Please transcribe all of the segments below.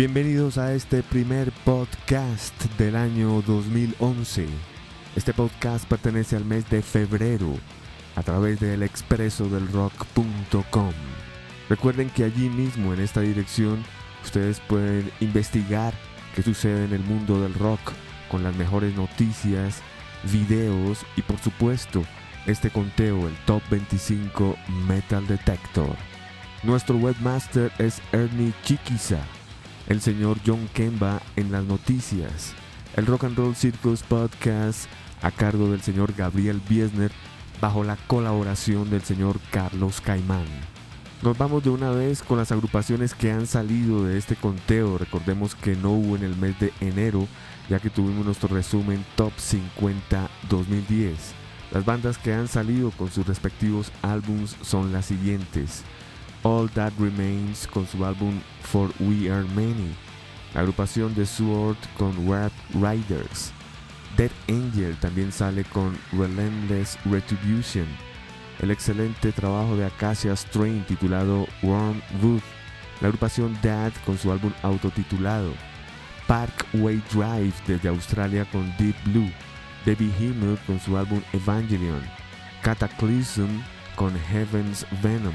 Bienvenidos a este primer podcast del año 2011. Este podcast pertenece al mes de febrero a través del expreso del rock.com. Recuerden que allí mismo en esta dirección ustedes pueden investigar qué sucede en el mundo del rock con las mejores noticias, videos y por supuesto este conteo, el Top 25 Metal Detector. Nuestro webmaster es Ernie Chiquiza el señor John Kemba en las noticias, el Rock and Roll Circus Podcast a cargo del señor Gabriel Biesner bajo la colaboración del señor Carlos Caimán. Nos vamos de una vez con las agrupaciones que han salido de este conteo. Recordemos que no hubo en el mes de enero, ya que tuvimos nuestro resumen Top 50 2010. Las bandas que han salido con sus respectivos álbums son las siguientes. All That Remains con su álbum For We Are Many, la agrupación de Sword con Rap Riders, Dead Angel también sale con Relentless Retribution, el excelente trabajo de Acacia Strain titulado Warm Wood, la agrupación Dad con su álbum autotitulado, Parkway Drive desde Australia con Deep Blue, Debbie Himmel con su álbum Evangelion, Cataclysm con Heaven's Venom,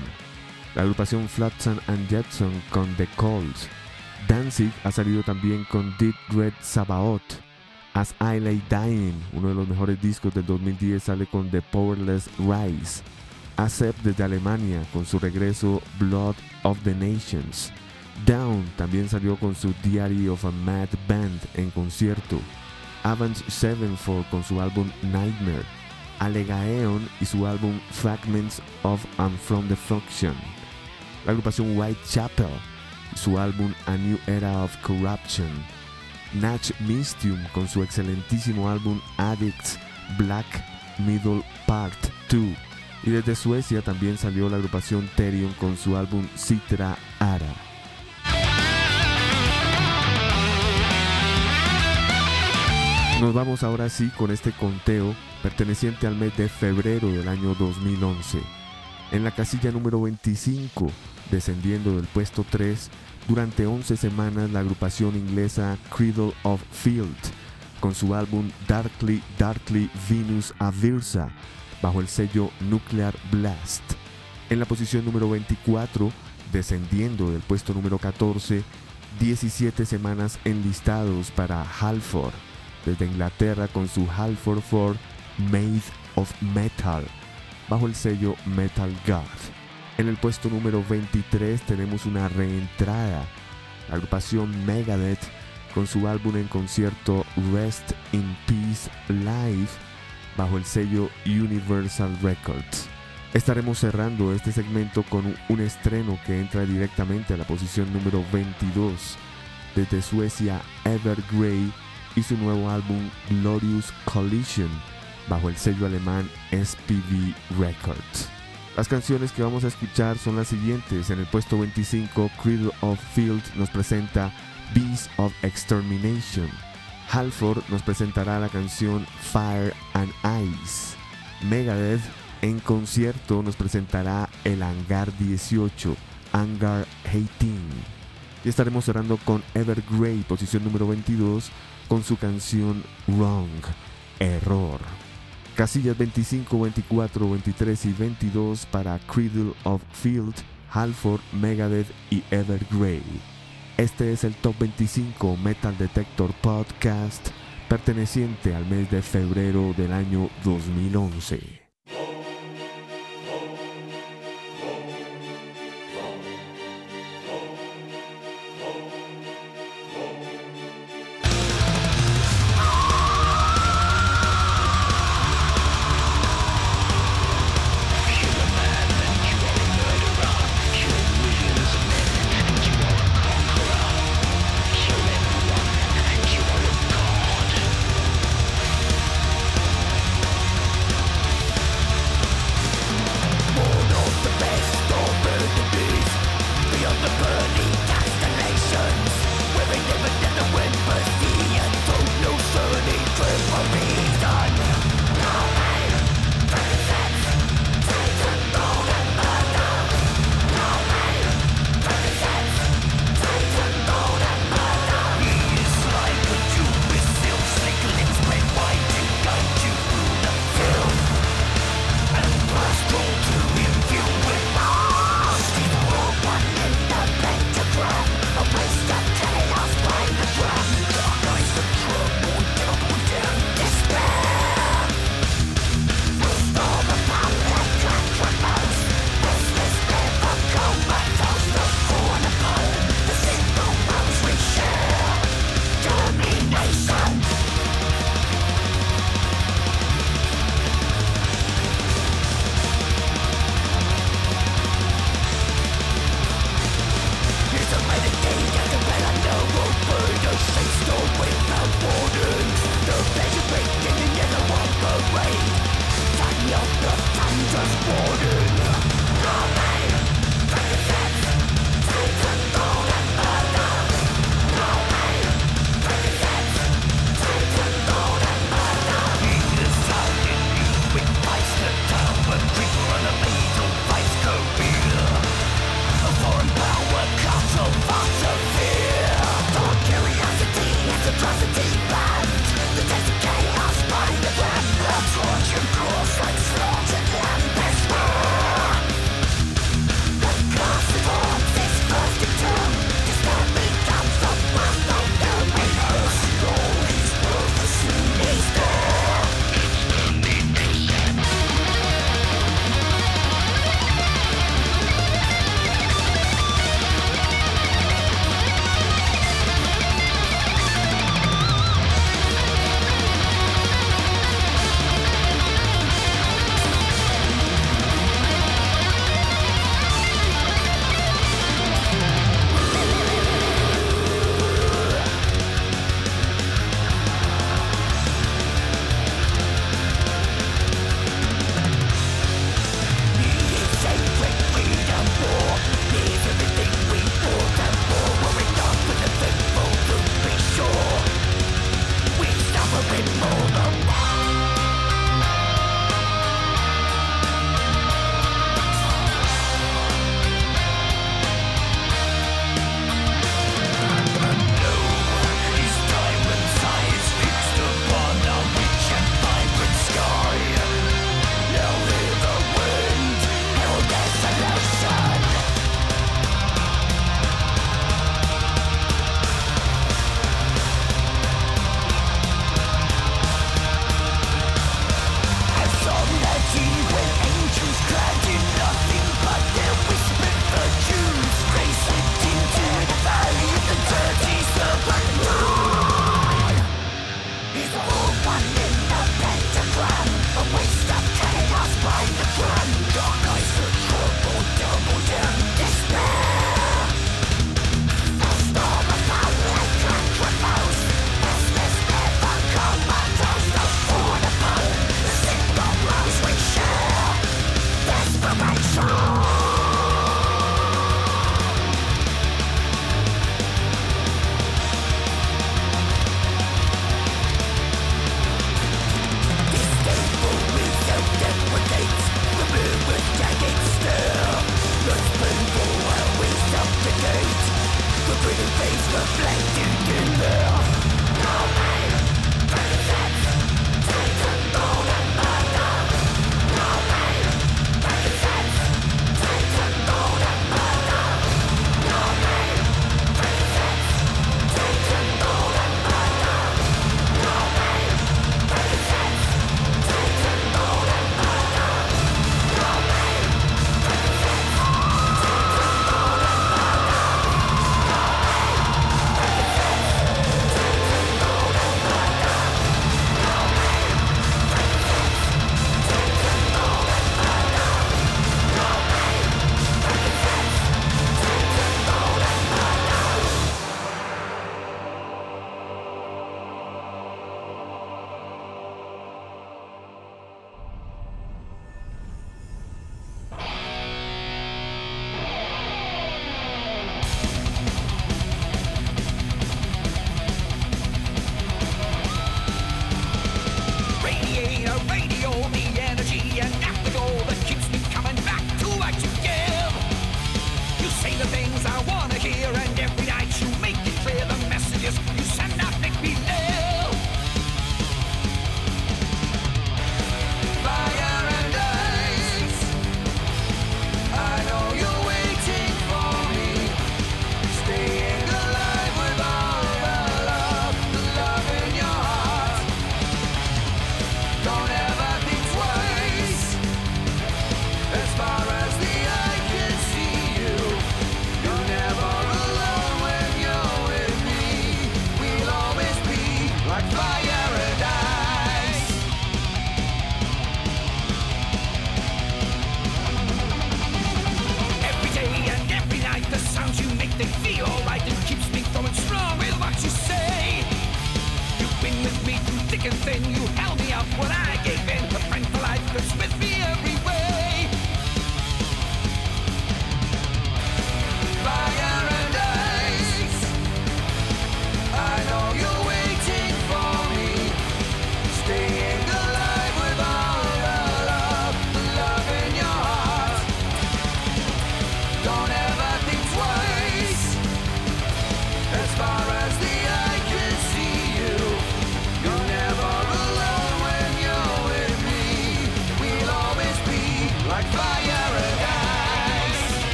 la agrupación Flotsam and Jetson con The Calls. Danzig ha salido también con Deep Red Sabaoth. As I Lay Dying, uno de los mejores discos del 2010, sale con The Powerless Rise. Acep desde Alemania con su regreso Blood of the Nations. Down también salió con su Diary of a Mad Band en concierto. Avenged Sevenfold con su álbum Nightmare. Alegaeon y su álbum Fragments of and From the Function la agrupación Whitechapel, su álbum A New Era of Corruption, Natch Mystium con su excelentísimo álbum Addicts Black Middle Part 2. Y desde Suecia también salió la agrupación Therion con su álbum Citra Ara. Nos vamos ahora sí con este conteo perteneciente al mes de febrero del año 2011. En la casilla número 25 descendiendo del puesto 3 durante 11 semanas la agrupación inglesa Cradle of Field con su álbum Darkly Darkly Venus Aversa bajo el sello Nuclear Blast. En la posición número 24, descendiendo del puesto número 14, 17 semanas enlistados para Halford desde Inglaterra con su Halford 4 Made of Metal bajo el sello Metal God. En el puesto número 23 tenemos una reentrada, la agrupación Megadeth con su álbum en concierto Rest in Peace Live bajo el sello Universal Records. Estaremos cerrando este segmento con un estreno que entra directamente a la posición número 22 desde Suecia Evergrey y su nuevo álbum Glorious Collision bajo el sello alemán SPV Records. Las canciones que vamos a escuchar son las siguientes. En el puesto 25, Cradle of Field nos presenta Beast of Extermination. Halford nos presentará la canción Fire and Ice. Megadeth en concierto nos presentará el Hangar 18, Hangar 18. Y estaremos cerrando con Evergrey, posición número 22, con su canción Wrong, Error. Casillas 25, 24, 23 y 22 para Cradle of Field, Halford, Megadeth y Evergrey. Este es el Top 25 Metal Detector Podcast perteneciente al mes de febrero del año 2011.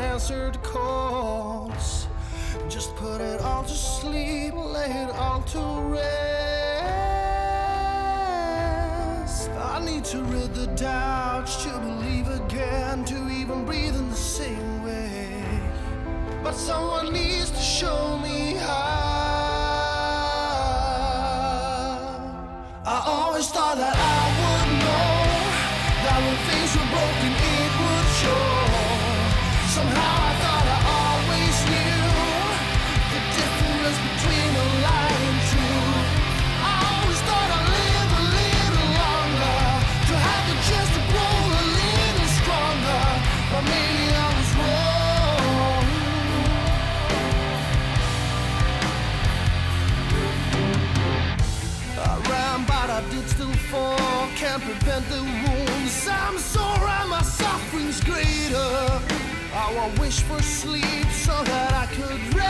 unanswered for can't prevent the wounds. I'm sore and my suffering's greater. How I wish for sleep so that I could rest.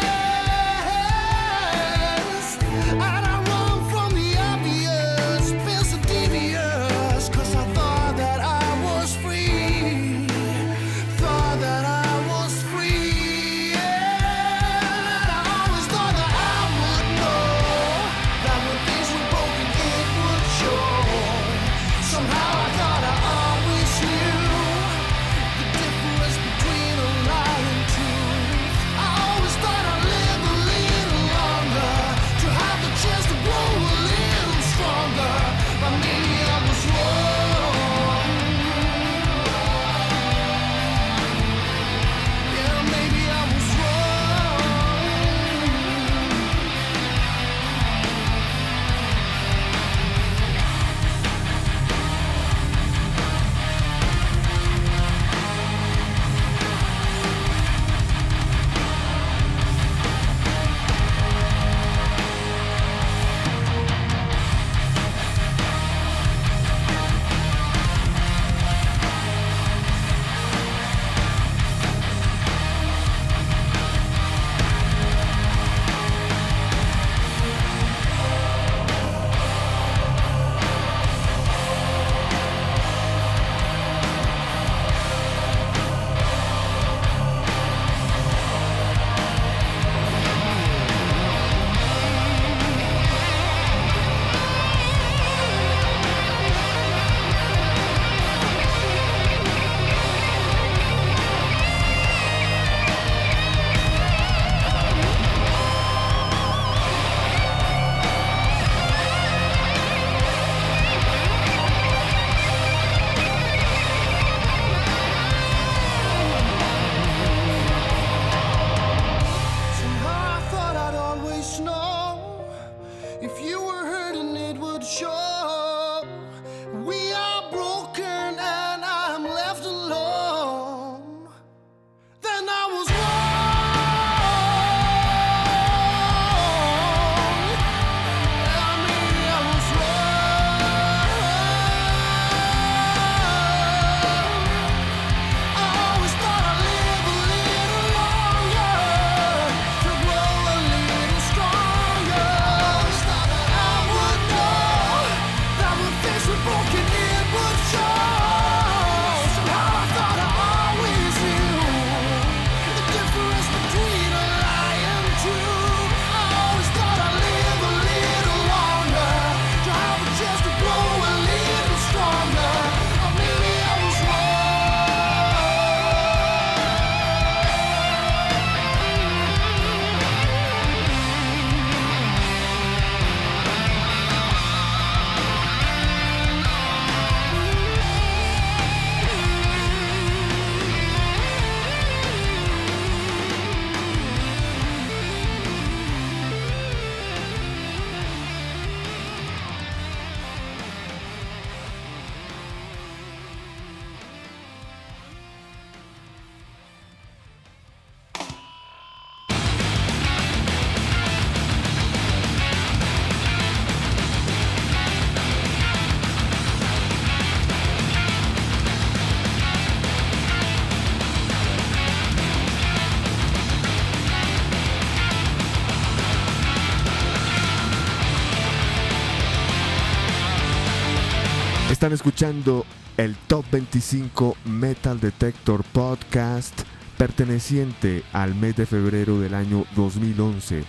Están escuchando el Top 25 Metal Detector Podcast perteneciente al mes de febrero del año 2011.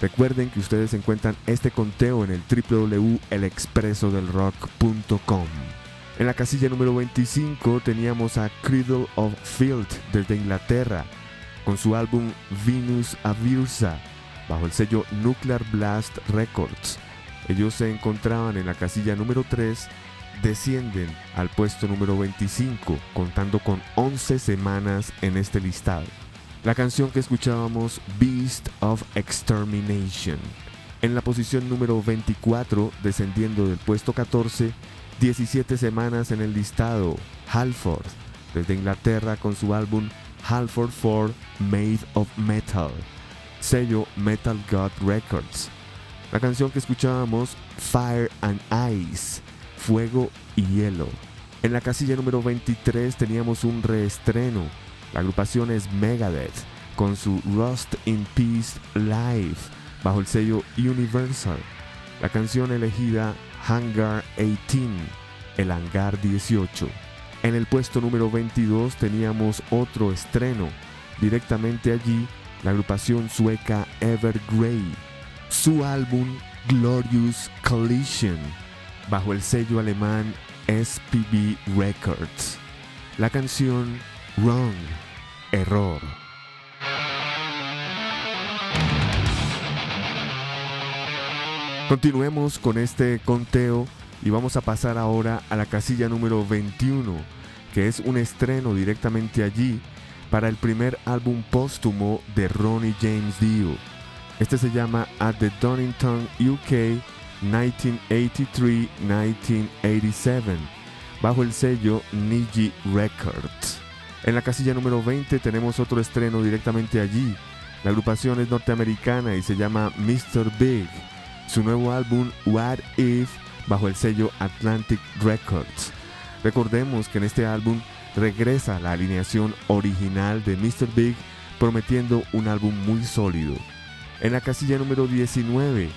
Recuerden que ustedes encuentran este conteo en el www.elexpresodelrock.com. En la casilla número 25 teníamos a Cradle of Field desde Inglaterra con su álbum Venus Avirsa bajo el sello Nuclear Blast Records. Ellos se encontraban en la casilla número 3 descienden al puesto número 25, contando con 11 semanas en este listado. La canción que escuchábamos, Beast of Extermination. En la posición número 24, descendiendo del puesto 14, 17 semanas en el listado, Halford, desde Inglaterra con su álbum Halford 4 Made of Metal, sello Metal God Records. La canción que escuchábamos, Fire and Ice, Fuego y Hielo. En la casilla número 23 teníamos un reestreno. La agrupación es Megadeth con su Rust in Peace Live bajo el sello Universal. La canción elegida Hangar 18, el Hangar 18. En el puesto número 22 teníamos otro estreno. Directamente allí, la agrupación sueca Evergrey. Su álbum Glorious Collision, bajo el sello alemán SPB Records. La canción Wrong, Error. Continuemos con este conteo y vamos a pasar ahora a la casilla número 21, que es un estreno directamente allí para el primer álbum póstumo de Ronnie James Dio. Este se llama At the Donington UK 1983-1987, bajo el sello Niji Records. En la casilla número 20 tenemos otro estreno directamente allí. La agrupación es norteamericana y se llama Mr. Big. Su nuevo álbum What If bajo el sello Atlantic Records. Recordemos que en este álbum regresa la alineación original de Mr. Big prometiendo un álbum muy sólido. En la casilla número 19,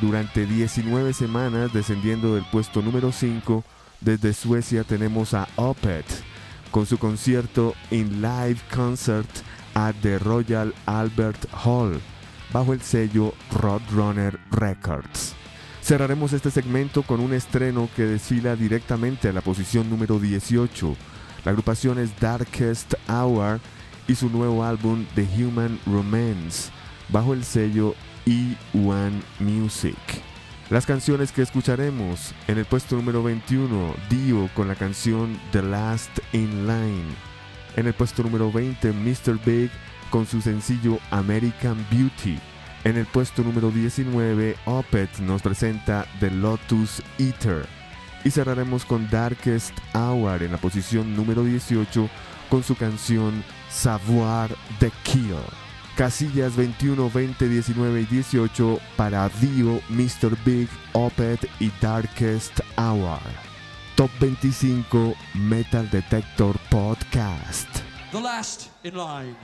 durante 19 semanas descendiendo del puesto número 5, desde Suecia tenemos a Opeth con su concierto In Live Concert at the Royal Albert Hall bajo el sello Roadrunner Records. Cerraremos este segmento con un estreno que desfila directamente a la posición número 18. La agrupación es Darkest Hour y su nuevo álbum The Human Romance bajo el sello E1 Music. Las canciones que escucharemos en el puesto número 21, Dio con la canción The Last in Line. En el puesto número 20, Mr. Big con su sencillo American Beauty. En el puesto número 19, Opeth nos presenta The Lotus Eater. Y cerraremos con Darkest Hour en la posición número 18 con su canción Savoir the Kill. Casillas 21, 20, 19 y 18 para Dio, Mr. Big, Opeth y Darkest Hour. Top 25 Metal Detector Podcast. The last in line.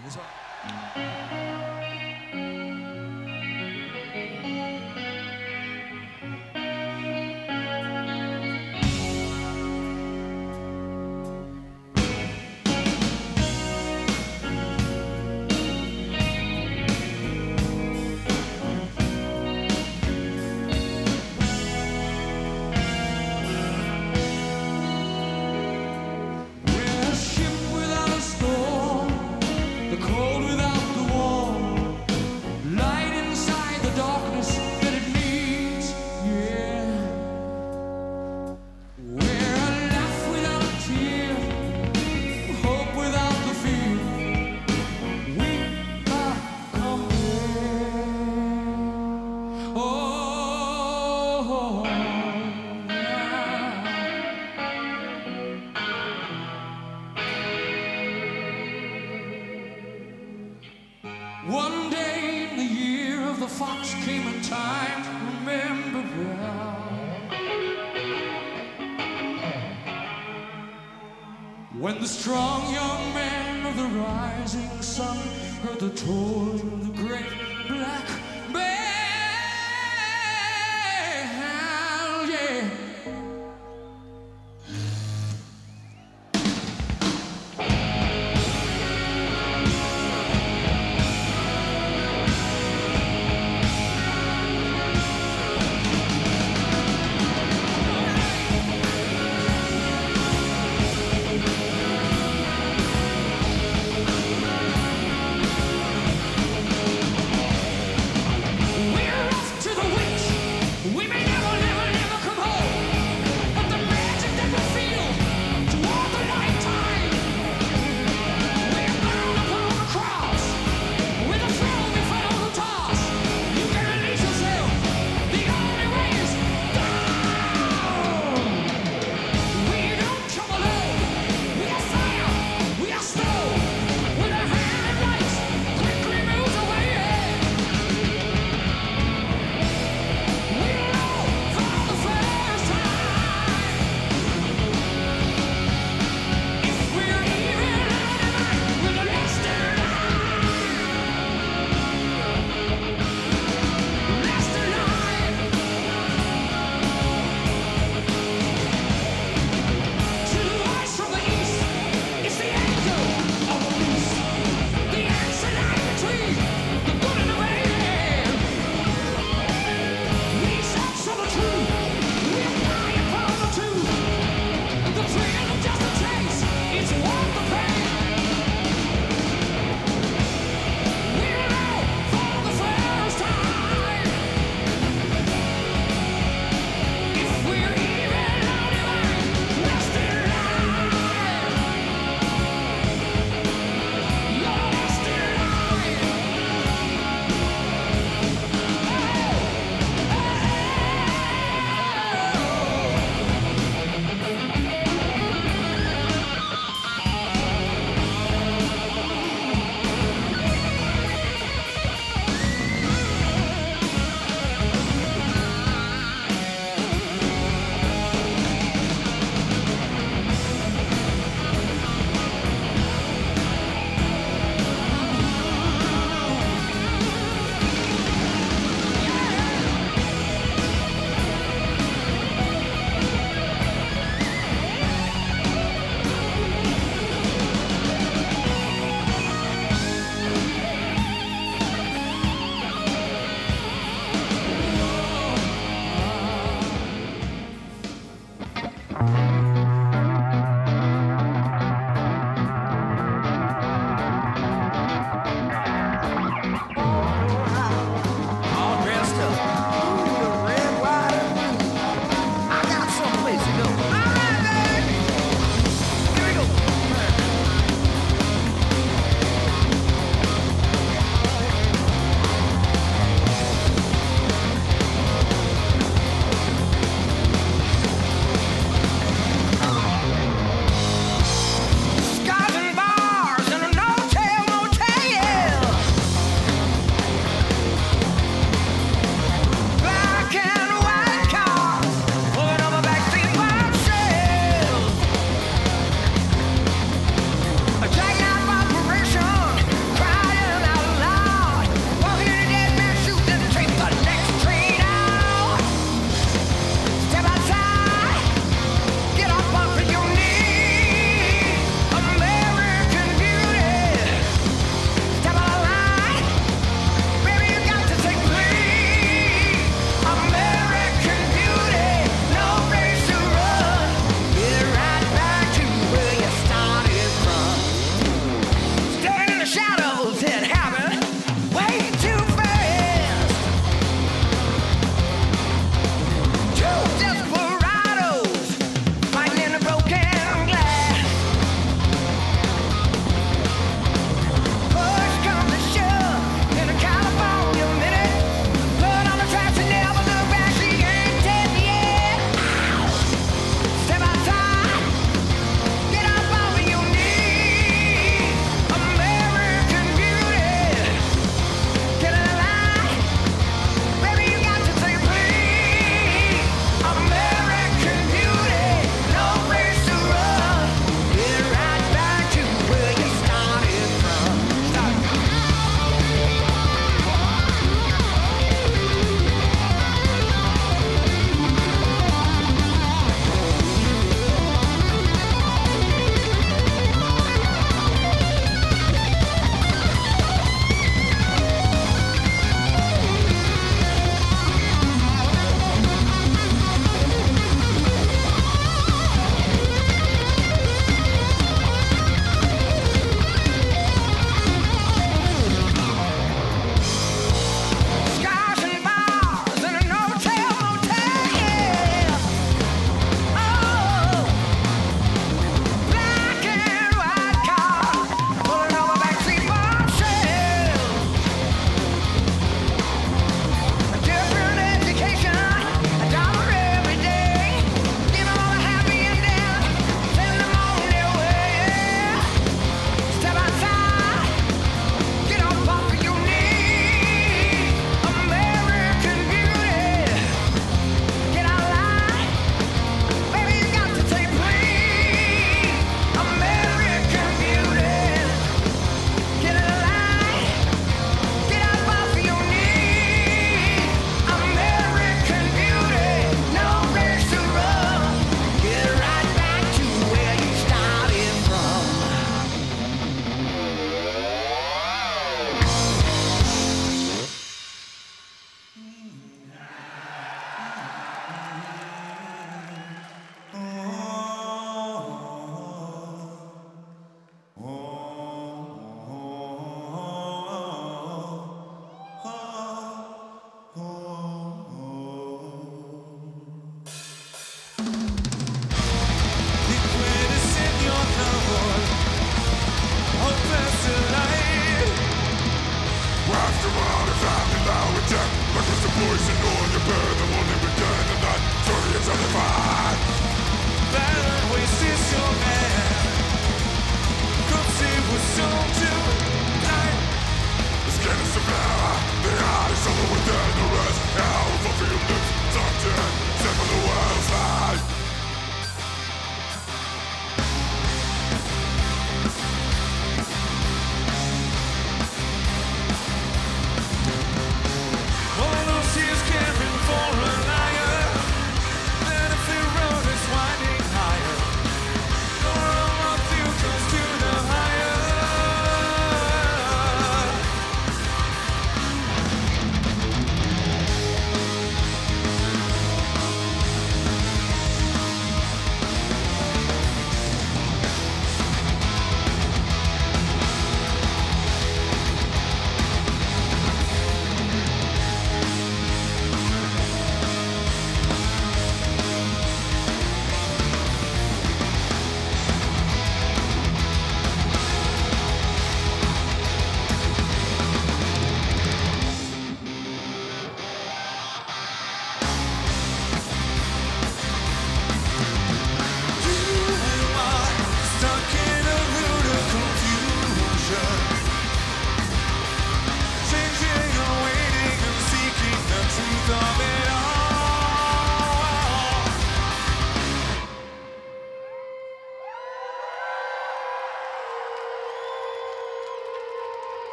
Young man of the rising sun heard the toll of the great black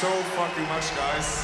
so fucking much, guys.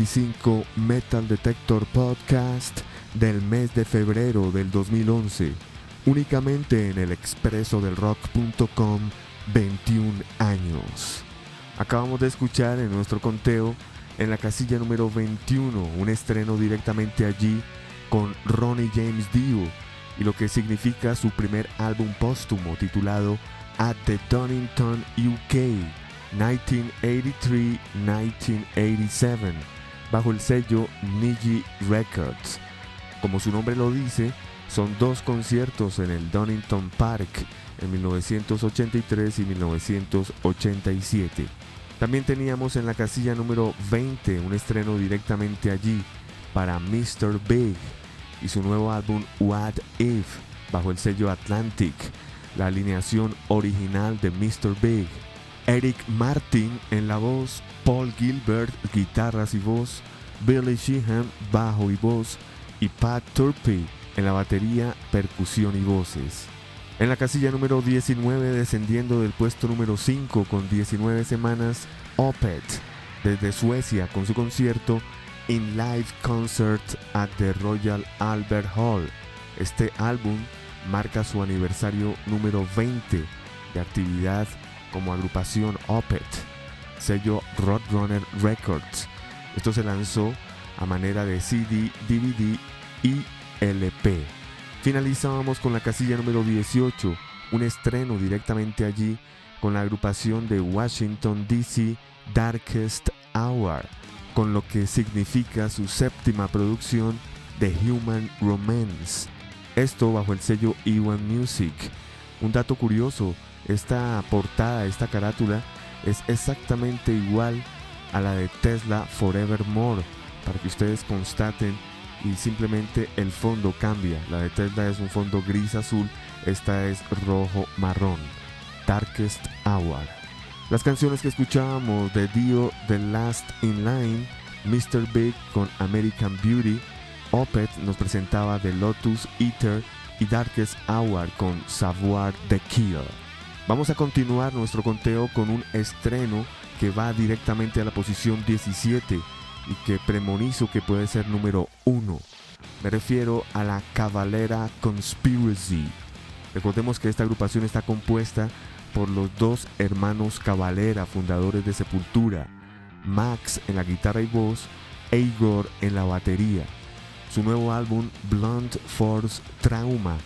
25 Metal Detector Podcast del mes de febrero del 2011, únicamente en el expreso del rock.com 21 años. Acabamos de escuchar en nuestro conteo en la casilla número 21 un estreno directamente allí con Ronnie James Dio y lo que significa su primer álbum póstumo titulado At the Donington UK 1983-1987 bajo el sello Niji Records. Como su nombre lo dice, son dos conciertos en el Donington Park en 1983 y 1987. También teníamos en la casilla número 20 un estreno directamente allí para Mr. Big y su nuevo álbum What If bajo el sello Atlantic, la alineación original de Mr. Big, Eric Martin en la voz, Paul Gilbert guitarras y voz, Billy Sheehan bajo y voz y Pat Turpey en la batería, percusión y voces. En la casilla número 19, descendiendo del puesto número 5 con 19 semanas, Opet, desde Suecia con su concierto In Live Concert at the Royal Albert Hall. Este álbum marca su aniversario número 20 de actividad como agrupación Opet, sello Roadrunner Records. Esto se lanzó a manera de CD, DVD y LP. Finalizábamos con la casilla número 18, un estreno directamente allí con la agrupación de Washington DC Darkest Hour, con lo que significa su séptima producción The Human Romance. Esto bajo el sello E1 Music. Un dato curioso, esta portada, esta carátula es exactamente igual a la de Tesla Forevermore, para que ustedes constaten y simplemente el fondo cambia. La de Tesla es un fondo gris azul, esta es rojo marrón. Darkest Hour. Las canciones que escuchábamos de Dio, The Last in Line, Mr. Big con American Beauty, Opet nos presentaba The Lotus Eater y Darkest Hour con Savoir the Kill. Vamos a continuar nuestro conteo con un estreno que va directamente a la posición 17 y que premonizo que puede ser número 1. Me refiero a la Cavalera Conspiracy. Recordemos que esta agrupación está compuesta por los dos hermanos Cavalera, fundadores de Sepultura, Max en la guitarra y voz, e Igor en la batería. Su nuevo álbum Blunt Force Trauma,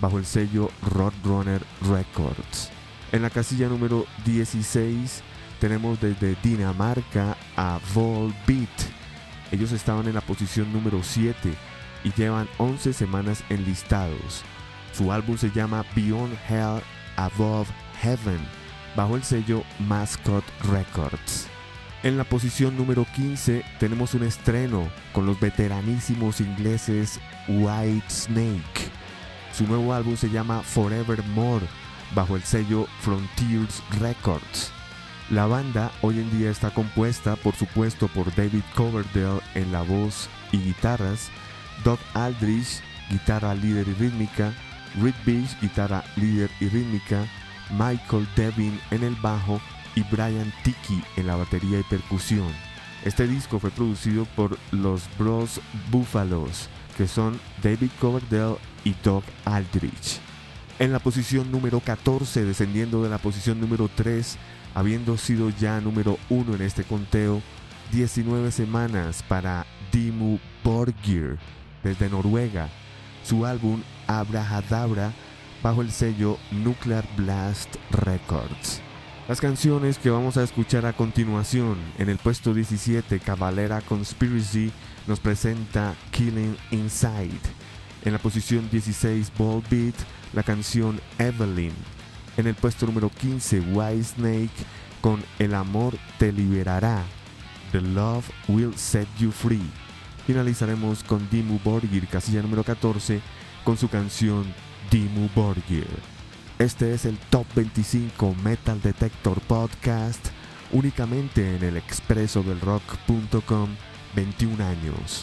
bajo el sello Roadrunner Records. En la casilla número 16 tenemos desde Dinamarca a Volbeat. Ellos estaban en la posición número 7 y llevan 11 semanas enlistados. Su álbum se llama Beyond Hell Above Heaven, bajo el sello Mascot Records. En la posición número 15 tenemos un estreno con los veteranísimos ingleses White Snake. Su nuevo álbum se llama Forevermore, bajo el sello Frontiers Records. La banda hoy en día está compuesta, por supuesto, por David Coverdale en la voz y guitarras, Doug Aldrich, guitarra líder y rítmica, Rick Beach, guitarra líder y rítmica, Michael Devin en el bajo y Brian Tiki en la batería y percusión. Este disco fue producido por los Bros Buffalos, que son David Coverdale y Doug Aldrich. En la posición número 14, descendiendo de la posición número 3, habiendo sido ya número 1 en este conteo, 19 semanas para Dimu Borgir desde Noruega, su álbum Abrahadabra bajo el sello Nuclear Blast Records. Las canciones que vamos a escuchar a continuación, en el puesto 17, Cavalera Conspiracy nos presenta Killing Inside. En la posición 16, Ball Beat, la canción Evelyn. En el puesto número 15, White Snake con El amor te liberará. The Love Will Set You Free. Finalizaremos con Dimu Borgir, casilla número 14, con su canción Dimu Borgir. Este es el Top 25 Metal Detector Podcast, únicamente en el expreso del rock.com, 21 años.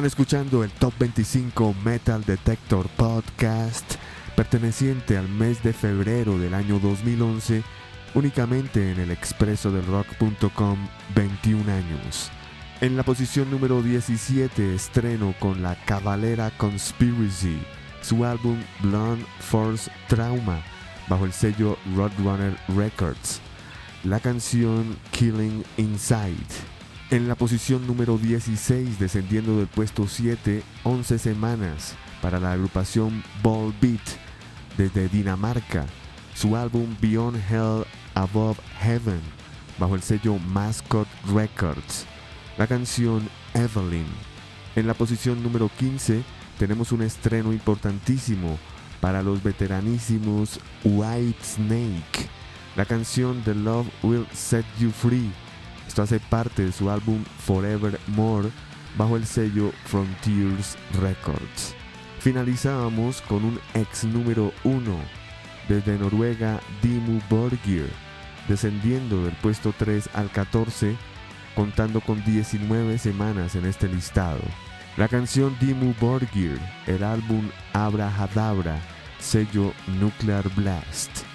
Están escuchando el Top 25 Metal Detector Podcast perteneciente al mes de febrero del año 2011 únicamente en el expreso del rock.com 21 años. En la posición número 17 estreno con la Cavalera Conspiracy, su álbum Blonde Force Trauma, bajo el sello Roadrunner Records. La canción Killing Inside. En la posición número 16, descendiendo del puesto 7, 11 semanas, para la agrupación Ball Beat, desde Dinamarca, su álbum Beyond Hell Above Heaven, bajo el sello Mascot Records. La canción Evelyn. En la posición número 15 tenemos un estreno importantísimo para los veteranísimos White Snake. La canción The Love Will Set You Free. Esto hace parte de su álbum Forever More bajo el sello Frontiers Records. Finalizábamos con un ex número 1 desde Noruega Dimu Borgir, descendiendo del puesto 3 al 14, contando con 19 semanas en este listado. La canción Dimu Borgir, el álbum Abra Hadabra, sello Nuclear Blast.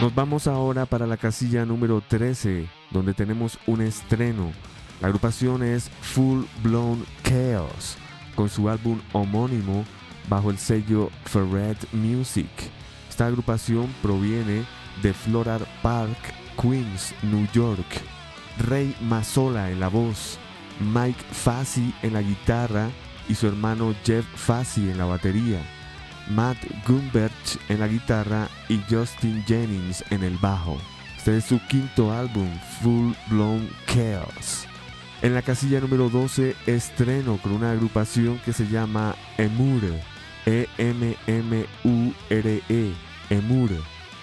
Nos vamos ahora para la casilla número 13, donde tenemos un estreno. La agrupación es Full Blown Chaos, con su álbum homónimo bajo el sello Ferret Music. Esta agrupación proviene de Floral Park, Queens, New York. Ray Mazzola en la voz, Mike Fassi en la guitarra y su hermano Jeff Fassi en la batería. Matt Gumbert en la guitarra y Justin Jennings en el bajo. Este es su quinto álbum, Full Blown Chaos. En la casilla número 12 estreno con una agrupación que se llama Emure, E-M-M-U-R-E, Emure.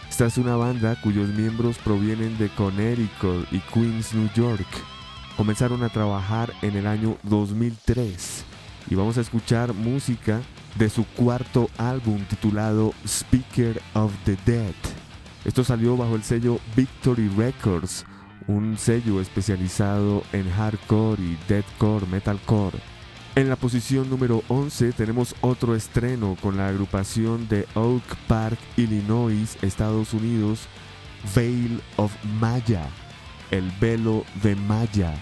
Esta es una banda cuyos miembros provienen de Connecticut y Queens, New York. Comenzaron a trabajar en el año 2003 y vamos a escuchar música de su cuarto álbum titulado Speaker of the Dead. Esto salió bajo el sello Victory Records, un sello especializado en hardcore y deathcore, metalcore. En la posición número 11 tenemos otro estreno con la agrupación de Oak Park, Illinois, Estados Unidos, Veil of Maya, el velo de Maya.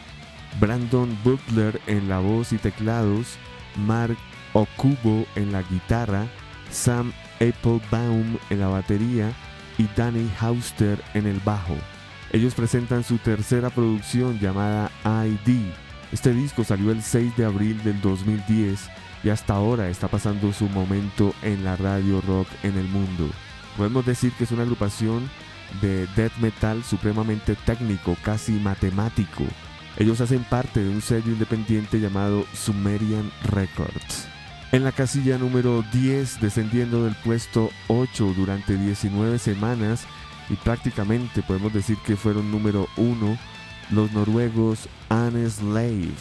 Brandon Butler en la voz y teclados, Mark Okubo en la guitarra, Sam Applebaum en la batería y Danny Hauster en el bajo. Ellos presentan su tercera producción llamada ID. Este disco salió el 6 de abril del 2010 y hasta ahora está pasando su momento en la radio rock en el mundo. Podemos decir que es una agrupación de death metal supremamente técnico, casi matemático. Ellos hacen parte de un sello independiente llamado Sumerian Records. En la casilla número 10, descendiendo del puesto 8 durante 19 semanas, y prácticamente podemos decir que fueron número 1, los noruegos Slave.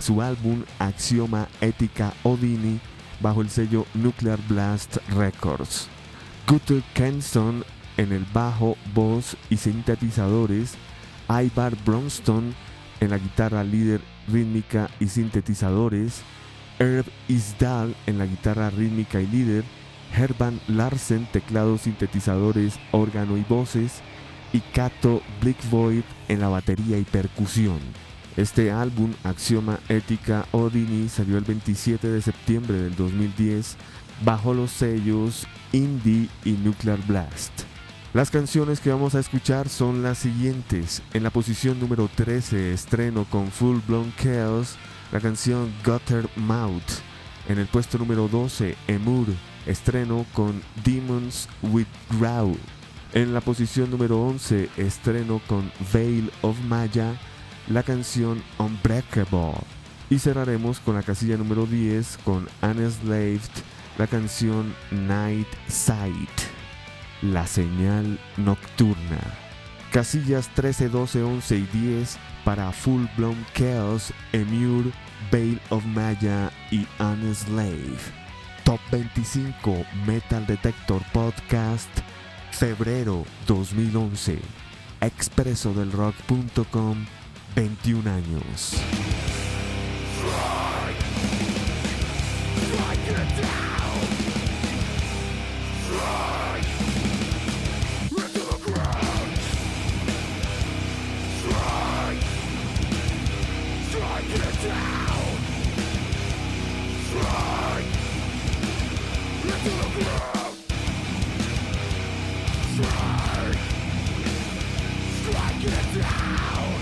Su álbum Axioma Ética Odini bajo el sello Nuclear Blast Records. Guter Kenson en el bajo, voz y sintetizadores, Ivar Bronston en la guitarra líder rítmica y sintetizadores, Herb Isdal en la guitarra rítmica y líder, Herban Larsen teclados, sintetizadores, órgano y voces, y Kato Blickvoid en la batería y percusión. Este álbum, Axioma Ética Odini, salió el 27 de septiembre del 2010 bajo los sellos Indie y Nuclear Blast. Las canciones que vamos a escuchar son las siguientes. En la posición número 13 estreno con Full Blown Chaos la canción Gutter Mouth. En el puesto número 12 Emur estreno con Demons Withdraw. En la posición número 11 estreno con Veil of Maya la canción Unbreakable. Y cerraremos con la casilla número 10 con Unslaved la canción Night Sight, la señal nocturna. Casillas 13, 12, 11 y 10 para Full Blown Chaos, Emure, Veil of Maya y Unslave. Top 25 Metal Detector Podcast, febrero 2011. expresodelrock.com 21 años. Strike Strike it down!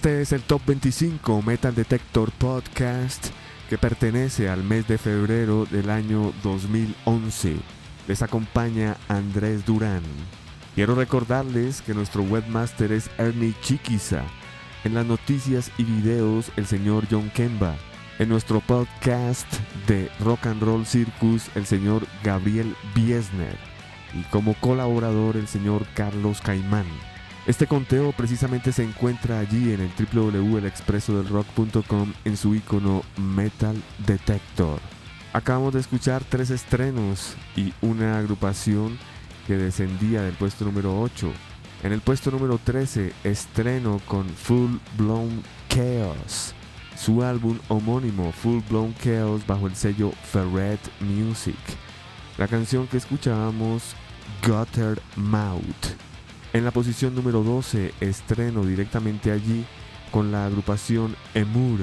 Este es el Top 25 Metal Detector Podcast que pertenece al mes de febrero del año 2011. Les acompaña Andrés Durán. Quiero recordarles que nuestro webmaster es Ernie Chiquiza. En las noticias y videos el señor John Kemba. En nuestro podcast de Rock and Roll Circus el señor Gabriel Biesner. Y como colaborador el señor Carlos Caimán. Este conteo precisamente se encuentra allí en el www.elexpresodelrock.com en su icono Metal Detector. Acabamos de escuchar tres estrenos y una agrupación que descendía del puesto número 8. En el puesto número 13, estreno con Full Blown Chaos, su álbum homónimo Full Blown Chaos bajo el sello Ferret Music. La canción que escuchábamos, Gutter Mouth. En la posición número 12, estreno directamente allí con la agrupación Emur,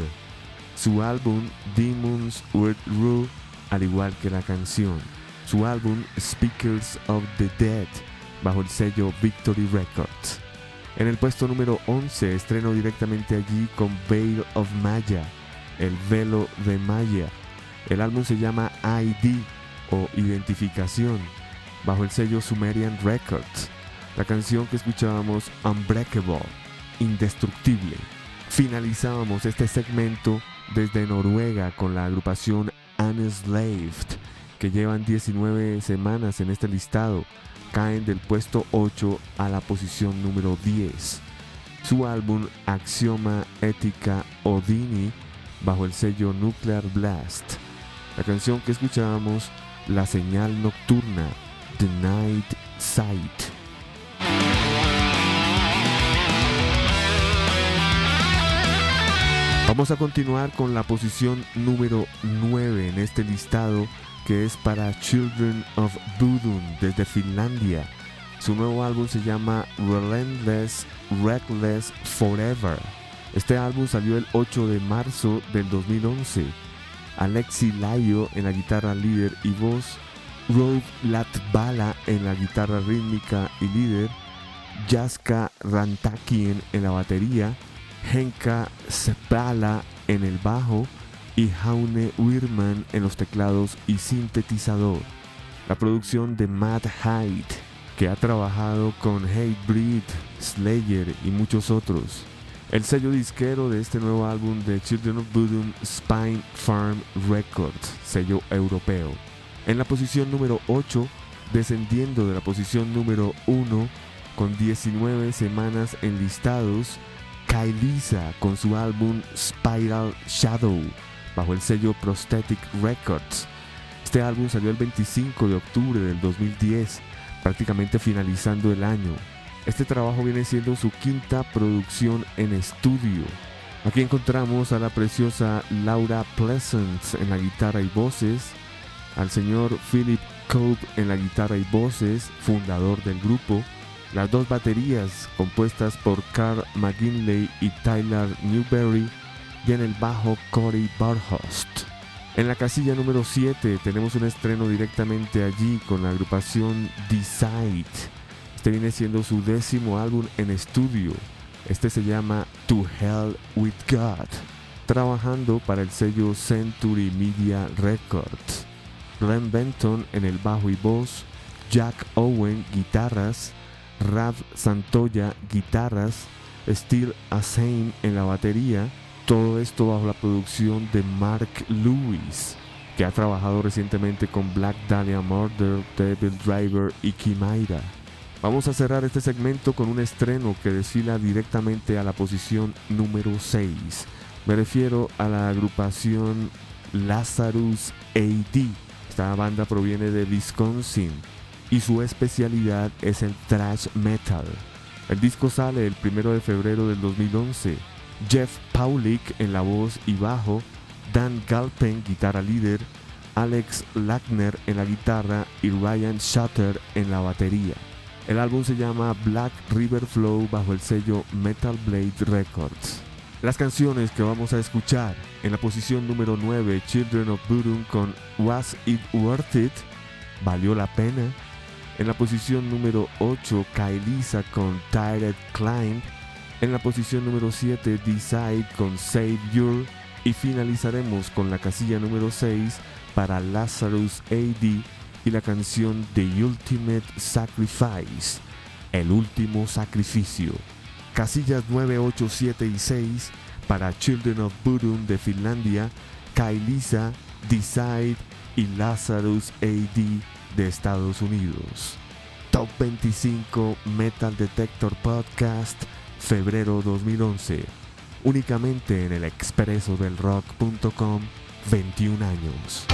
su álbum Demons With Rue, al igual que la canción, su álbum Speakers of the Dead, bajo el sello Victory Records. En el puesto número 11, estreno directamente allí con Veil of Maya, el velo de Maya. El álbum se llama ID o Identificación, bajo el sello Sumerian Records. La canción que escuchábamos, Unbreakable, Indestructible. Finalizábamos este segmento desde Noruega con la agrupación Unslaved, que llevan 19 semanas en este listado. Caen del puesto 8 a la posición número 10. Su álbum Axioma Ética Odini bajo el sello Nuclear Blast. La canción que escuchábamos, La Señal Nocturna, The Night Sight. Vamos a continuar con la posición número 9 en este listado que es para Children of Bodom desde Finlandia. Su nuevo álbum se llama Relentless Reckless Forever. Este álbum salió el 8 de marzo del 2011. Alexi Layo en la guitarra líder y voz, Rob Latvala en la guitarra rítmica y líder, Jaska Rantakien en la batería, Henka Sepala en el bajo y Jaune Wirman en los teclados y sintetizador. La producción de Matt Hyde, que ha trabajado con Hatebreed, Slayer y muchos otros. El sello disquero de este nuevo álbum de Children of Bodom, Spine Farm Records, sello europeo. En la posición número 8, descendiendo de la posición número 1, con 19 semanas enlistados, Kailisa con su álbum Spiral Shadow bajo el sello Prosthetic Records. Este álbum salió el 25 de octubre del 2010, prácticamente finalizando el año. Este trabajo viene siendo su quinta producción en estudio. Aquí encontramos a la preciosa Laura Pleasant en la guitarra y voces, al señor Philip Cope en la guitarra y voces, fundador del grupo, las dos baterías compuestas por Carl McGinley y Tyler Newberry y en el bajo Corey Barhost. En la casilla número 7 tenemos un estreno directamente allí con la agrupación Decide. Este viene siendo su décimo álbum en estudio. Este se llama To Hell with God, trabajando para el sello Century Media Records. Ren Benton en el bajo y voz, Jack Owen guitarras, Rav Santoya guitarras, Steel Asain en la batería, todo esto bajo la producción de Mark Lewis, que ha trabajado recientemente con Black Dahlia Murder, Devil Driver y Kimaira. Vamos a cerrar este segmento con un estreno que desfila directamente a la posición número 6. Me refiero a la agrupación Lazarus AD. Esta banda proviene de Wisconsin y su especialidad es el thrash metal. El disco sale el 1 de febrero del 2011. Jeff Paulik en la voz y bajo, Dan Galpen guitarra líder, Alex Lackner en la guitarra y Ryan Shutter en la batería. El álbum se llama Black River Flow bajo el sello Metal Blade Records. Las canciones que vamos a escuchar en la posición número 9, Children of Bodom con Was It Worth It? ¿Valió la pena? En la posición número 8, Kailisa con Tired Climb. En la posición número 7, Decide con Save Your. Y finalizaremos con la casilla número 6 para Lazarus AD y la canción The Ultimate Sacrifice, el último sacrificio. Casillas 9, 8, 7 y 6 para Children of Bodom de Finlandia, Kailisa, Decide y Lazarus AD de Estados Unidos. Top 25 Metal Detector Podcast, febrero 2011. Únicamente en el expreso del rock.com, 21 años.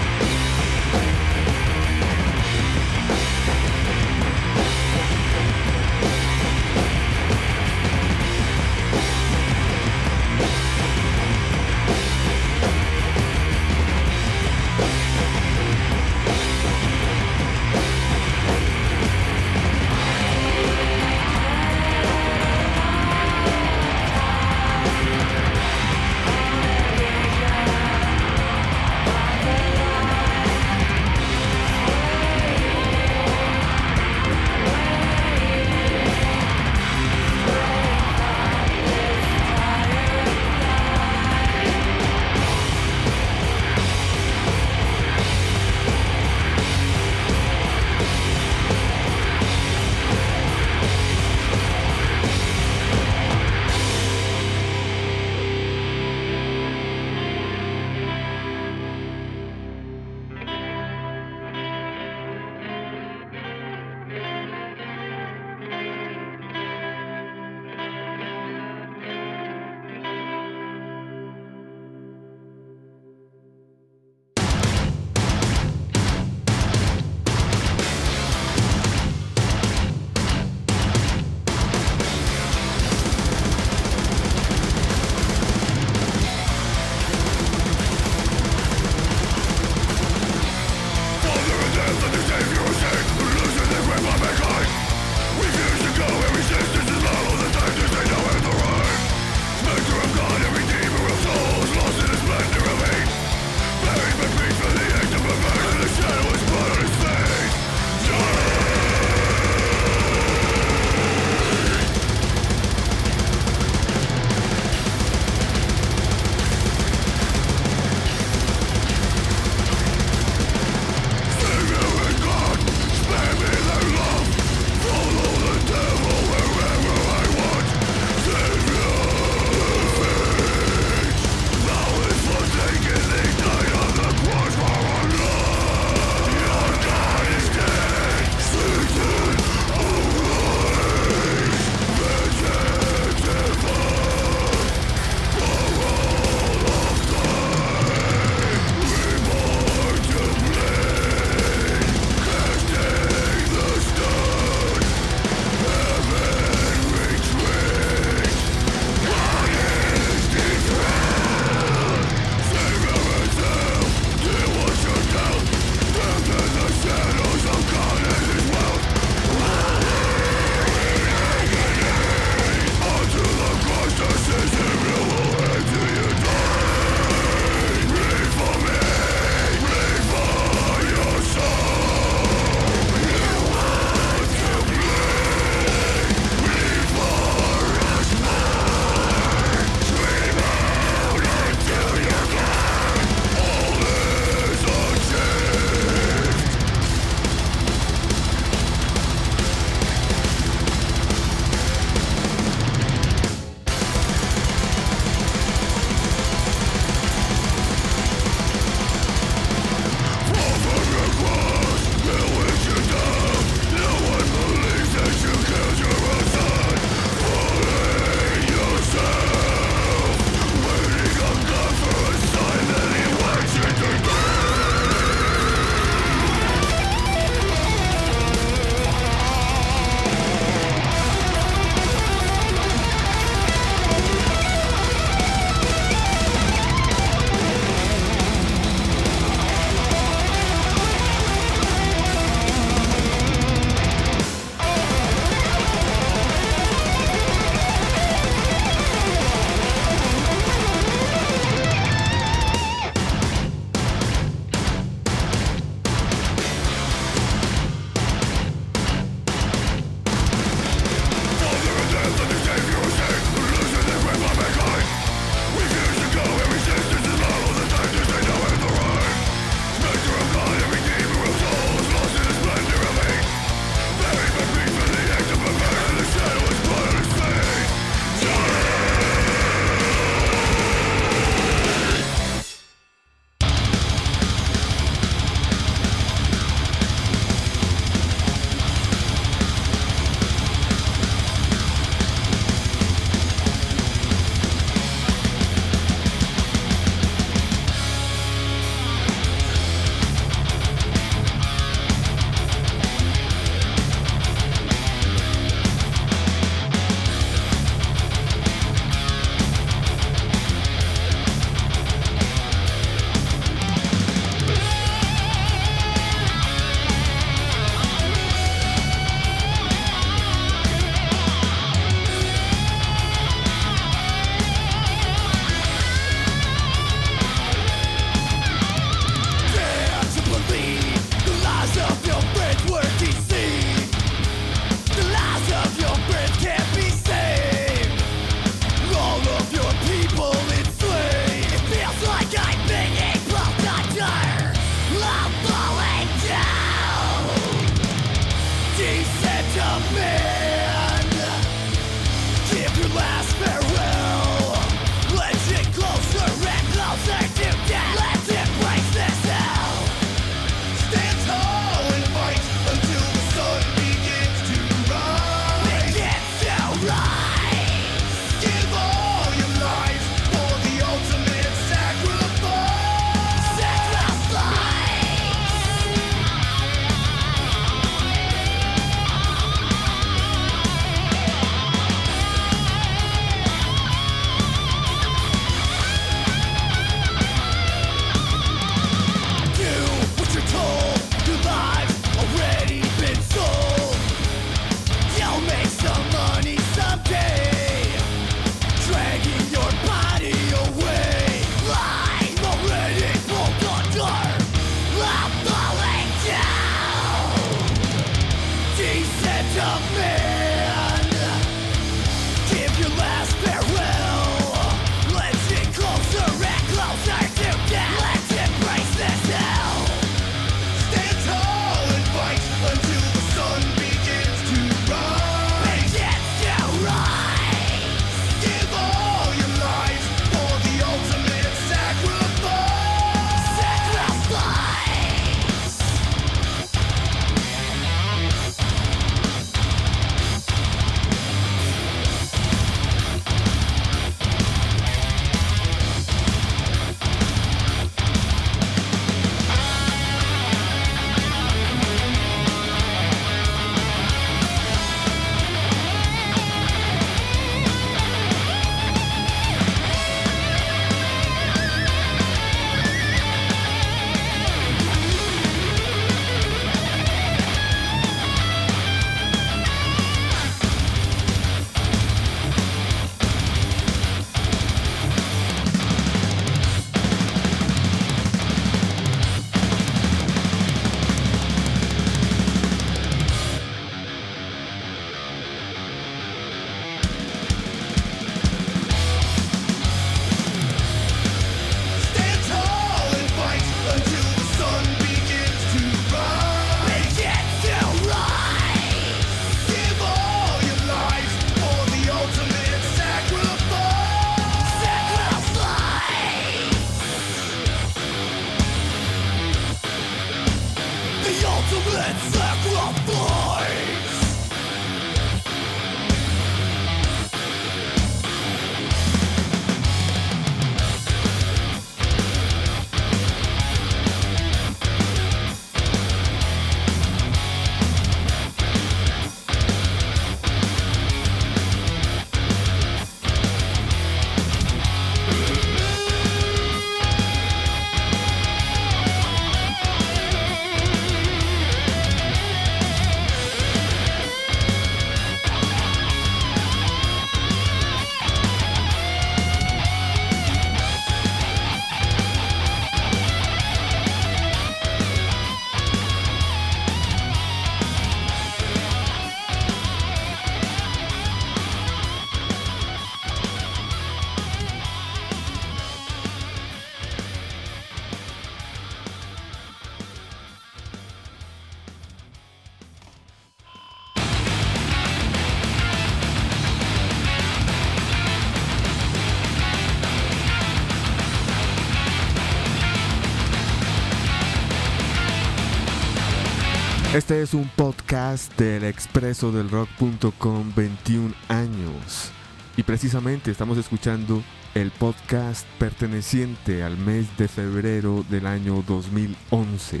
Este es un podcast del expreso del rock.com 21 años. Y precisamente estamos escuchando el podcast perteneciente al mes de febrero del año 2011.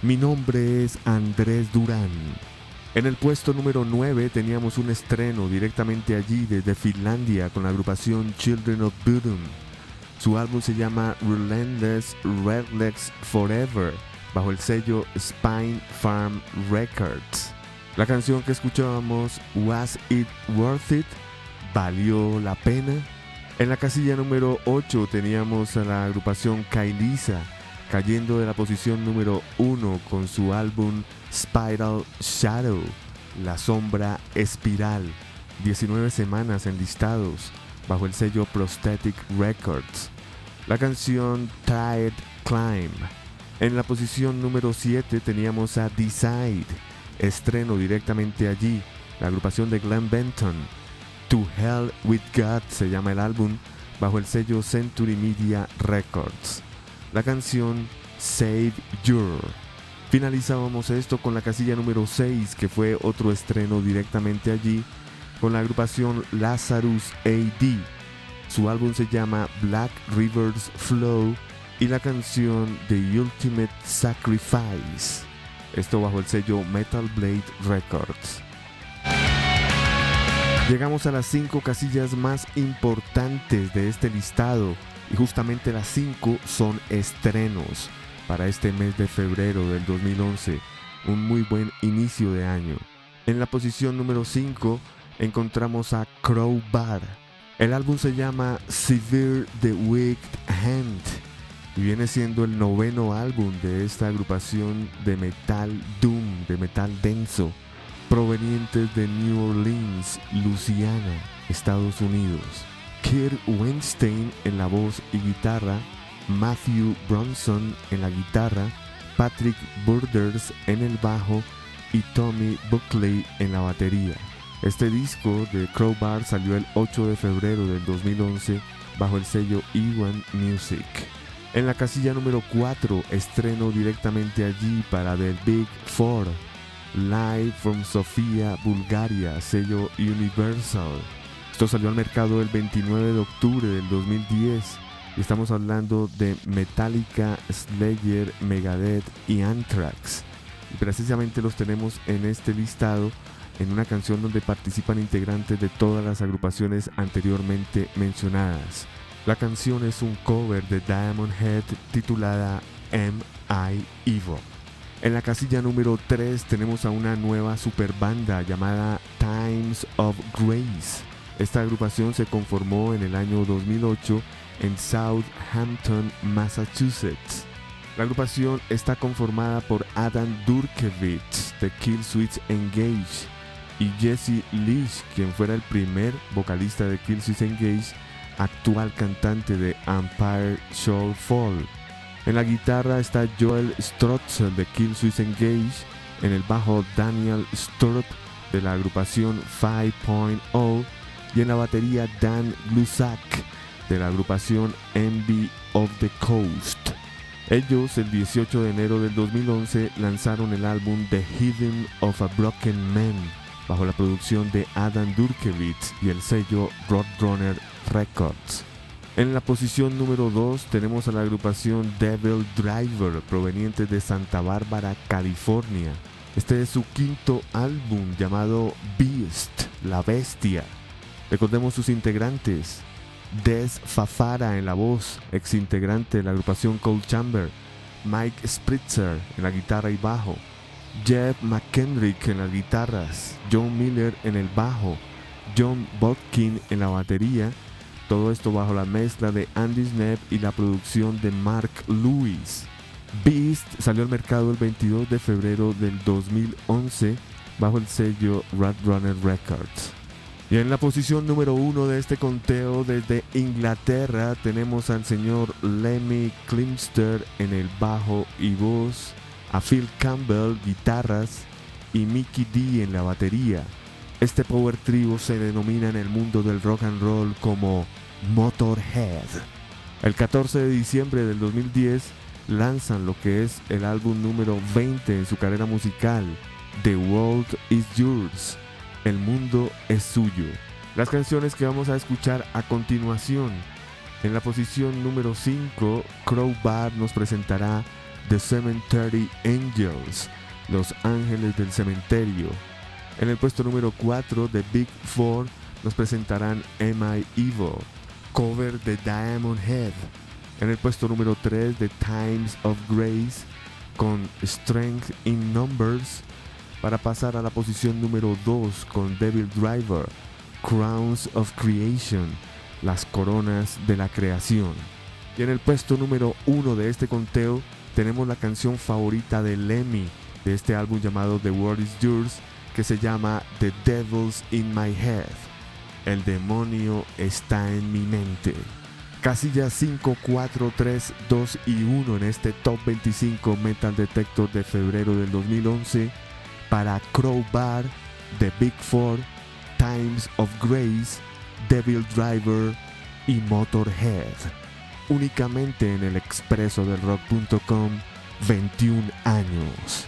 Mi nombre es Andrés Durán. En el puesto número 9 teníamos un estreno directamente allí desde Finlandia con la agrupación Children of Bodom. Su álbum se llama Relentless Redlegs Forever bajo el sello Spine Farm Records. La canción que escuchábamos, Was It Worth It? ¿Valió la pena? En la casilla número 8 teníamos a la agrupación Kailisa, cayendo de la posición número 1 con su álbum Spiral Shadow, La Sombra Espiral, 19 semanas en listados, bajo el sello Prosthetic Records. La canción Tide Climb. En la posición número 7 teníamos a Decide, estreno directamente allí, la agrupación de Glenn Benton. To Hell with God se llama el álbum, bajo el sello Century Media Records. La canción Save Your. Finalizábamos esto con la casilla número 6, que fue otro estreno directamente allí, con la agrupación Lazarus AD. Su álbum se llama Black Rivers Flow y la canción The Ultimate Sacrifice. Esto bajo el sello Metal Blade Records. Llegamos a las 5 casillas más importantes de este listado y justamente las 5 son estrenos para este mes de febrero del 2011, un muy buen inicio de año. En la posición número 5 encontramos a Crowbar. El álbum se llama Severe the Wicked Hand y viene siendo el noveno álbum de esta agrupación de metal doom, de metal denso, provenientes de New Orleans, Louisiana, Estados Unidos. Kirk Weinstein en la voz y guitarra, Matthew Bronson en la guitarra, Patrick Burders en el bajo y Tommy Buckley en la batería. Este disco de Crowbar salió el 8 de febrero del 2011 bajo el sello E1 Music. En la casilla número 4, estreno directamente allí para The Big Four, Live from Sofía, Bulgaria, sello Universal. Esto salió al mercado el 29 de octubre del 2010 y estamos hablando de Metallica, Slayer, Megadeth y Anthrax. Y precisamente los tenemos en este listado en una canción donde participan integrantes de todas las agrupaciones anteriormente mencionadas. La canción es un cover de Diamond Head titulada M.I. Evil. En la casilla número 3 tenemos a una nueva superbanda llamada Times of Grace. Esta agrupación se conformó en el año 2008 en Southampton, Massachusetts. La agrupación está conformada por Adam Durkevich de Killswitch Engage y Jesse Leach, quien fuera el primer vocalista de Killswitch Engage, actual cantante de Empire Shall Fall. En la guitarra está Joel Strotzel de Killswitch Engage, en el bajo Daniel Sturp de la agrupación 5.0 y en la batería Dan Glusak de la agrupación Envy of the Coast. Ellos el 18 de enero del 2011 lanzaron el álbum The Hidden of a Broken Man bajo la producción de Adam Durkevich y el sello Roadrunner Records. En la posición número 2 tenemos a la agrupación Devil Driver proveniente de Santa Bárbara, California. Este es su quinto álbum llamado Beast, la bestia. Recordemos sus integrantes. Des Fafara en la voz, ex integrante de la agrupación Cold Chamber. Mike Spritzer en la guitarra y bajo. Jeff McKendrick en las guitarras. John Miller en el bajo. John Botkin en la batería. Todo esto bajo la mezcla de Andy Snap y la producción de Mark Lewis. Beast salió al mercado el 22 de febrero del 2011 bajo el sello Runner Records. Y en la posición número uno de este conteo desde Inglaterra tenemos al señor Lemmy Klimster en el bajo y voz, a Phil Campbell guitarras y Mickey D en la batería. Este power trio se denomina en el mundo del rock and roll como Motorhead. El 14 de diciembre del 2010 lanzan lo que es el álbum número 20 en su carrera musical, The World is Yours, El mundo es suyo. Las canciones que vamos a escuchar a continuación. En la posición número 5, Crowbar nos presentará The Cemetery Angels, Los Ángeles del Cementerio. En el puesto número 4, The Big Four nos presentarán Am I Evil, cover de Diamond Head. En el puesto número 3, The Times of Grace con Strength in Numbers para pasar a la posición número 2 con Devil Driver, Crowns of Creation, las coronas de la creación. Y en el puesto número 1 de este conteo tenemos la canción favorita de Lemmy de este álbum llamado The World is Yours que se llama The Devil's in My Head. El demonio está en mi mente. Casillas 5, 4, 3, 2 y 1 en este Top 25 Metal Detector de febrero del 2011 para Crowbar, The Big Four, Times of Grace, Devil Driver y Motorhead. Únicamente en el expreso del rock.com 21 años.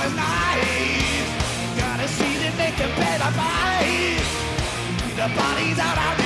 a knife. Gotta see to make a better mind. The body's out, of.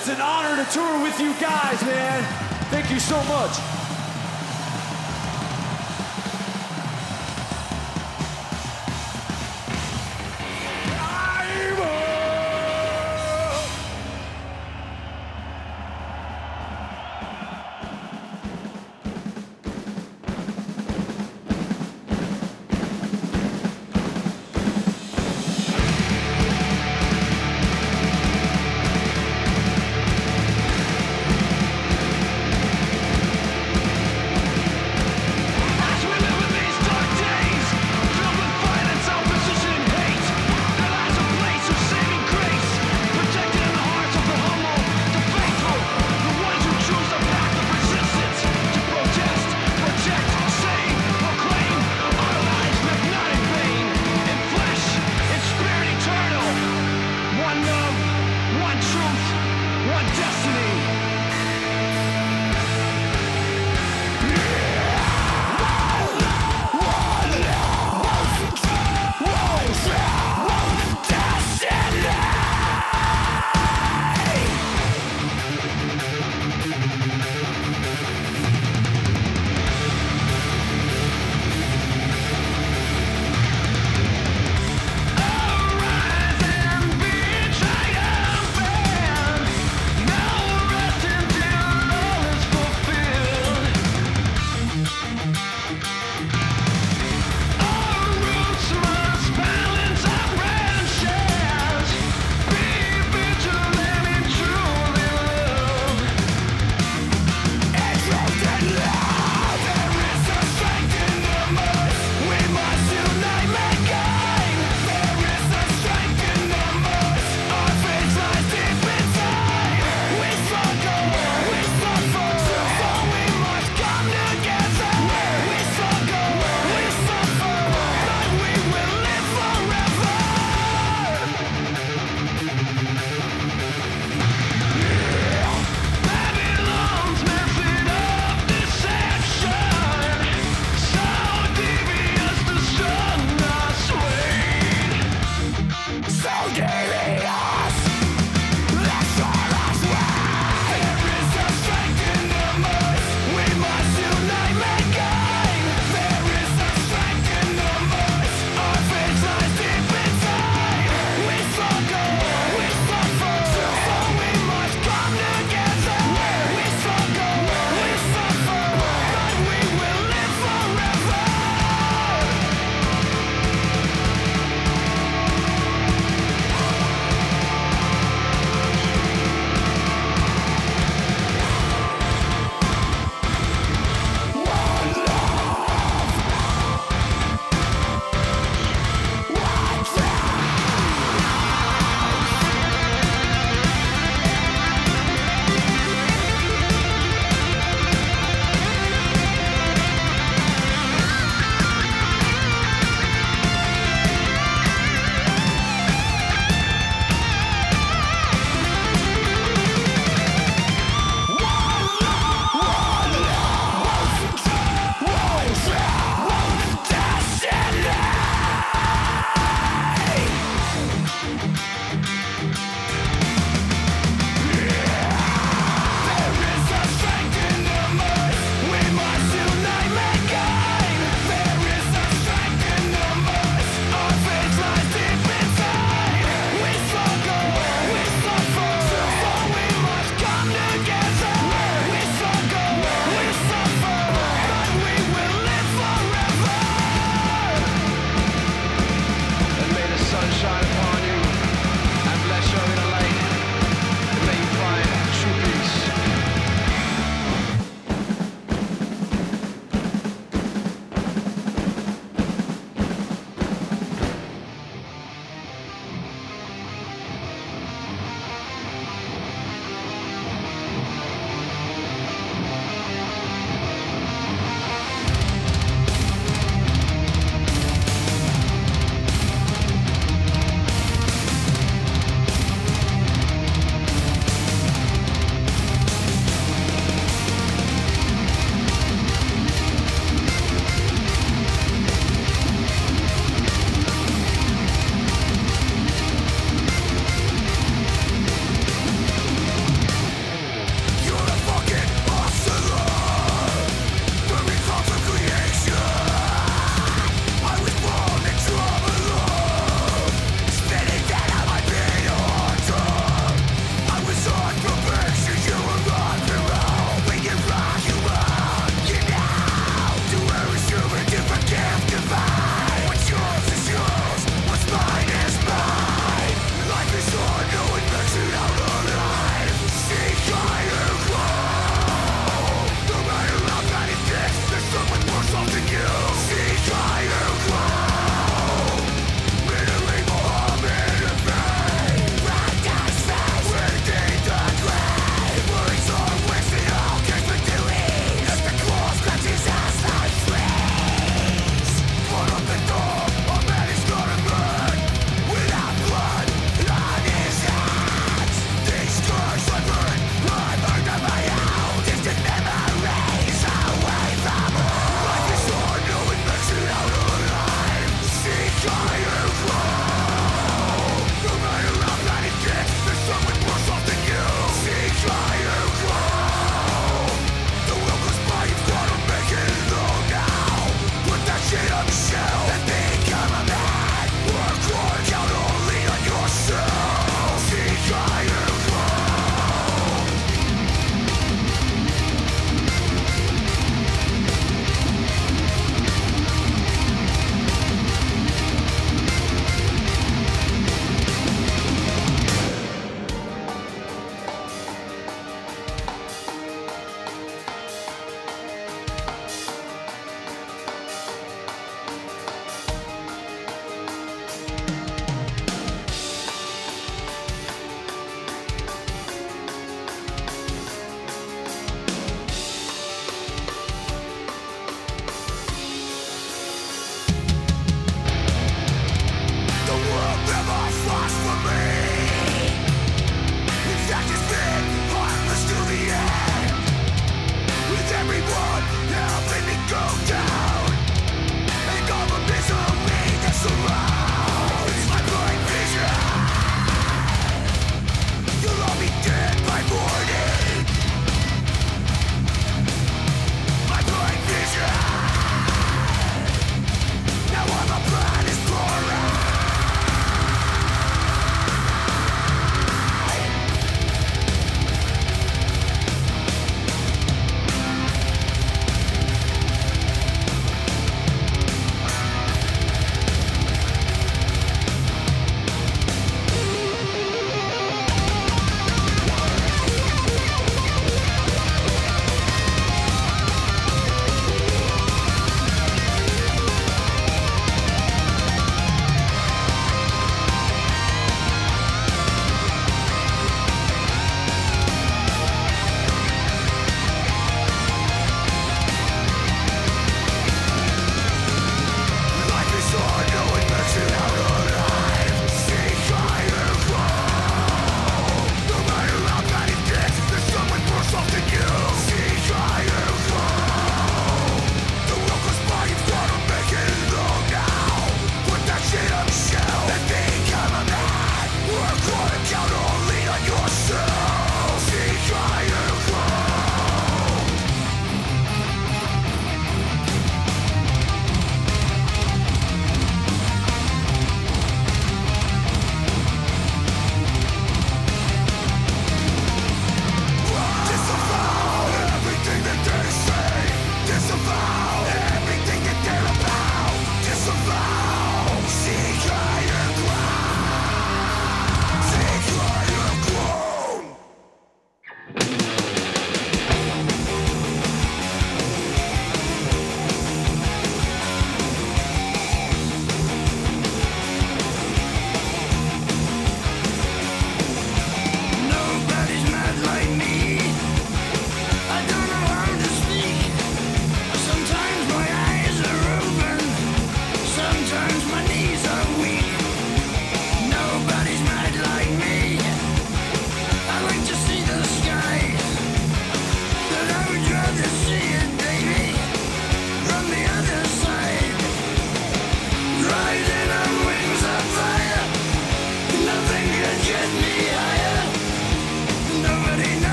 It's an honor to tour with you guys, man. Thank you so much.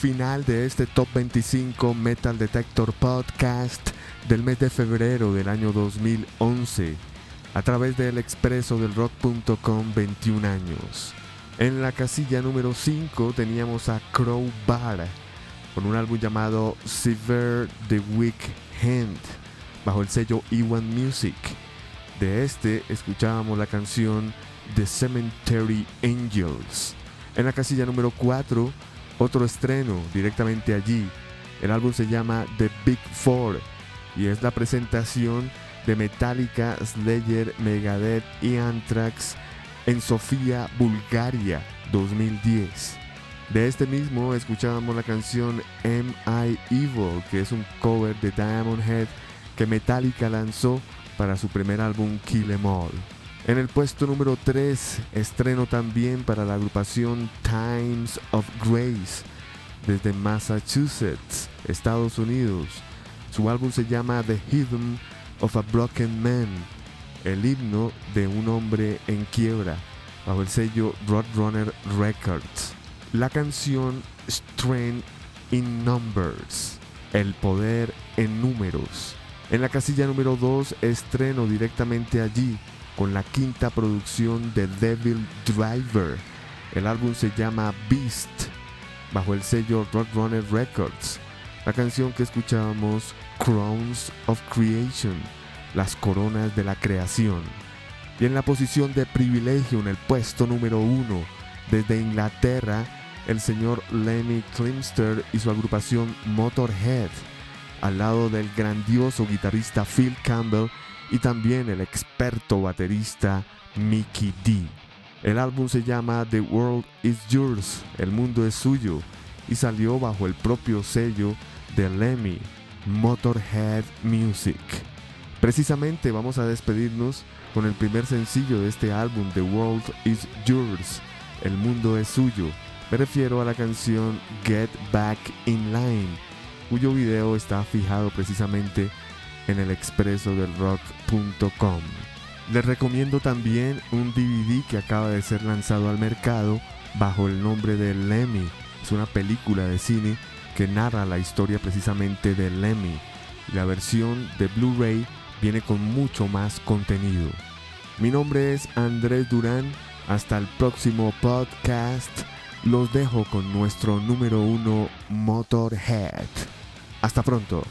Final de este Top 25 Metal Detector Podcast del mes de febrero del año 2011 a través del expreso del rock.com 21 años. En la casilla número 5 teníamos a Crowbar con un álbum llamado Sever the Weak Hand bajo el sello E1 Music. De este escuchábamos la canción The Cemetery Angels. En la casilla número 4, otro estreno directamente allí. El álbum se llama The Big Four y es la presentación de Metallica, Slayer, Megadeth y Anthrax en Sofía, Bulgaria 2010. De este mismo escuchábamos la canción Am I Evil, que es un cover de Diamond Head que Metallica lanzó para su primer álbum Kill Em All. En el puesto número 3, estreno también para la agrupación Times of Grace desde Massachusetts, Estados Unidos. Su álbum se llama The Hymn of a Broken Man, el himno de un hombre en quiebra, bajo el sello Roadrunner Records. La canción Strength in Numbers, el poder en números. En la casilla número 2, estreno directamente allí con la quinta producción de Devil Driver. El álbum se llama Beast, bajo el sello Roadrunner Records. La canción que escuchábamos, Crowns of Creation, las coronas de la creación. Y en la posición de privilegio, en el puesto número uno, desde Inglaterra, el señor Lemmy Klimster y su agrupación Motorhead, al lado del grandioso guitarrista Phil Campbell y también el experto baterista Mickey D. El álbum se llama The World is Yours, el mundo es suyo, y salió bajo el propio sello de Lemmy, Motorhead Music. Precisamente vamos a despedirnos con el primer sencillo de este álbum, The World is Yours, el mundo es suyo. Me refiero a la canción Get Back in Line, cuyo video está fijado precisamente en el expreso del Les recomiendo también un DVD que acaba de ser lanzado al mercado bajo el nombre de Lemmy. Es una película de cine que narra la historia precisamente de Lemmy. La versión de Blu-ray viene con mucho más contenido. Mi nombre es Andrés Durán. Hasta el próximo podcast. Los dejo con nuestro número uno Motorhead. Hasta pronto.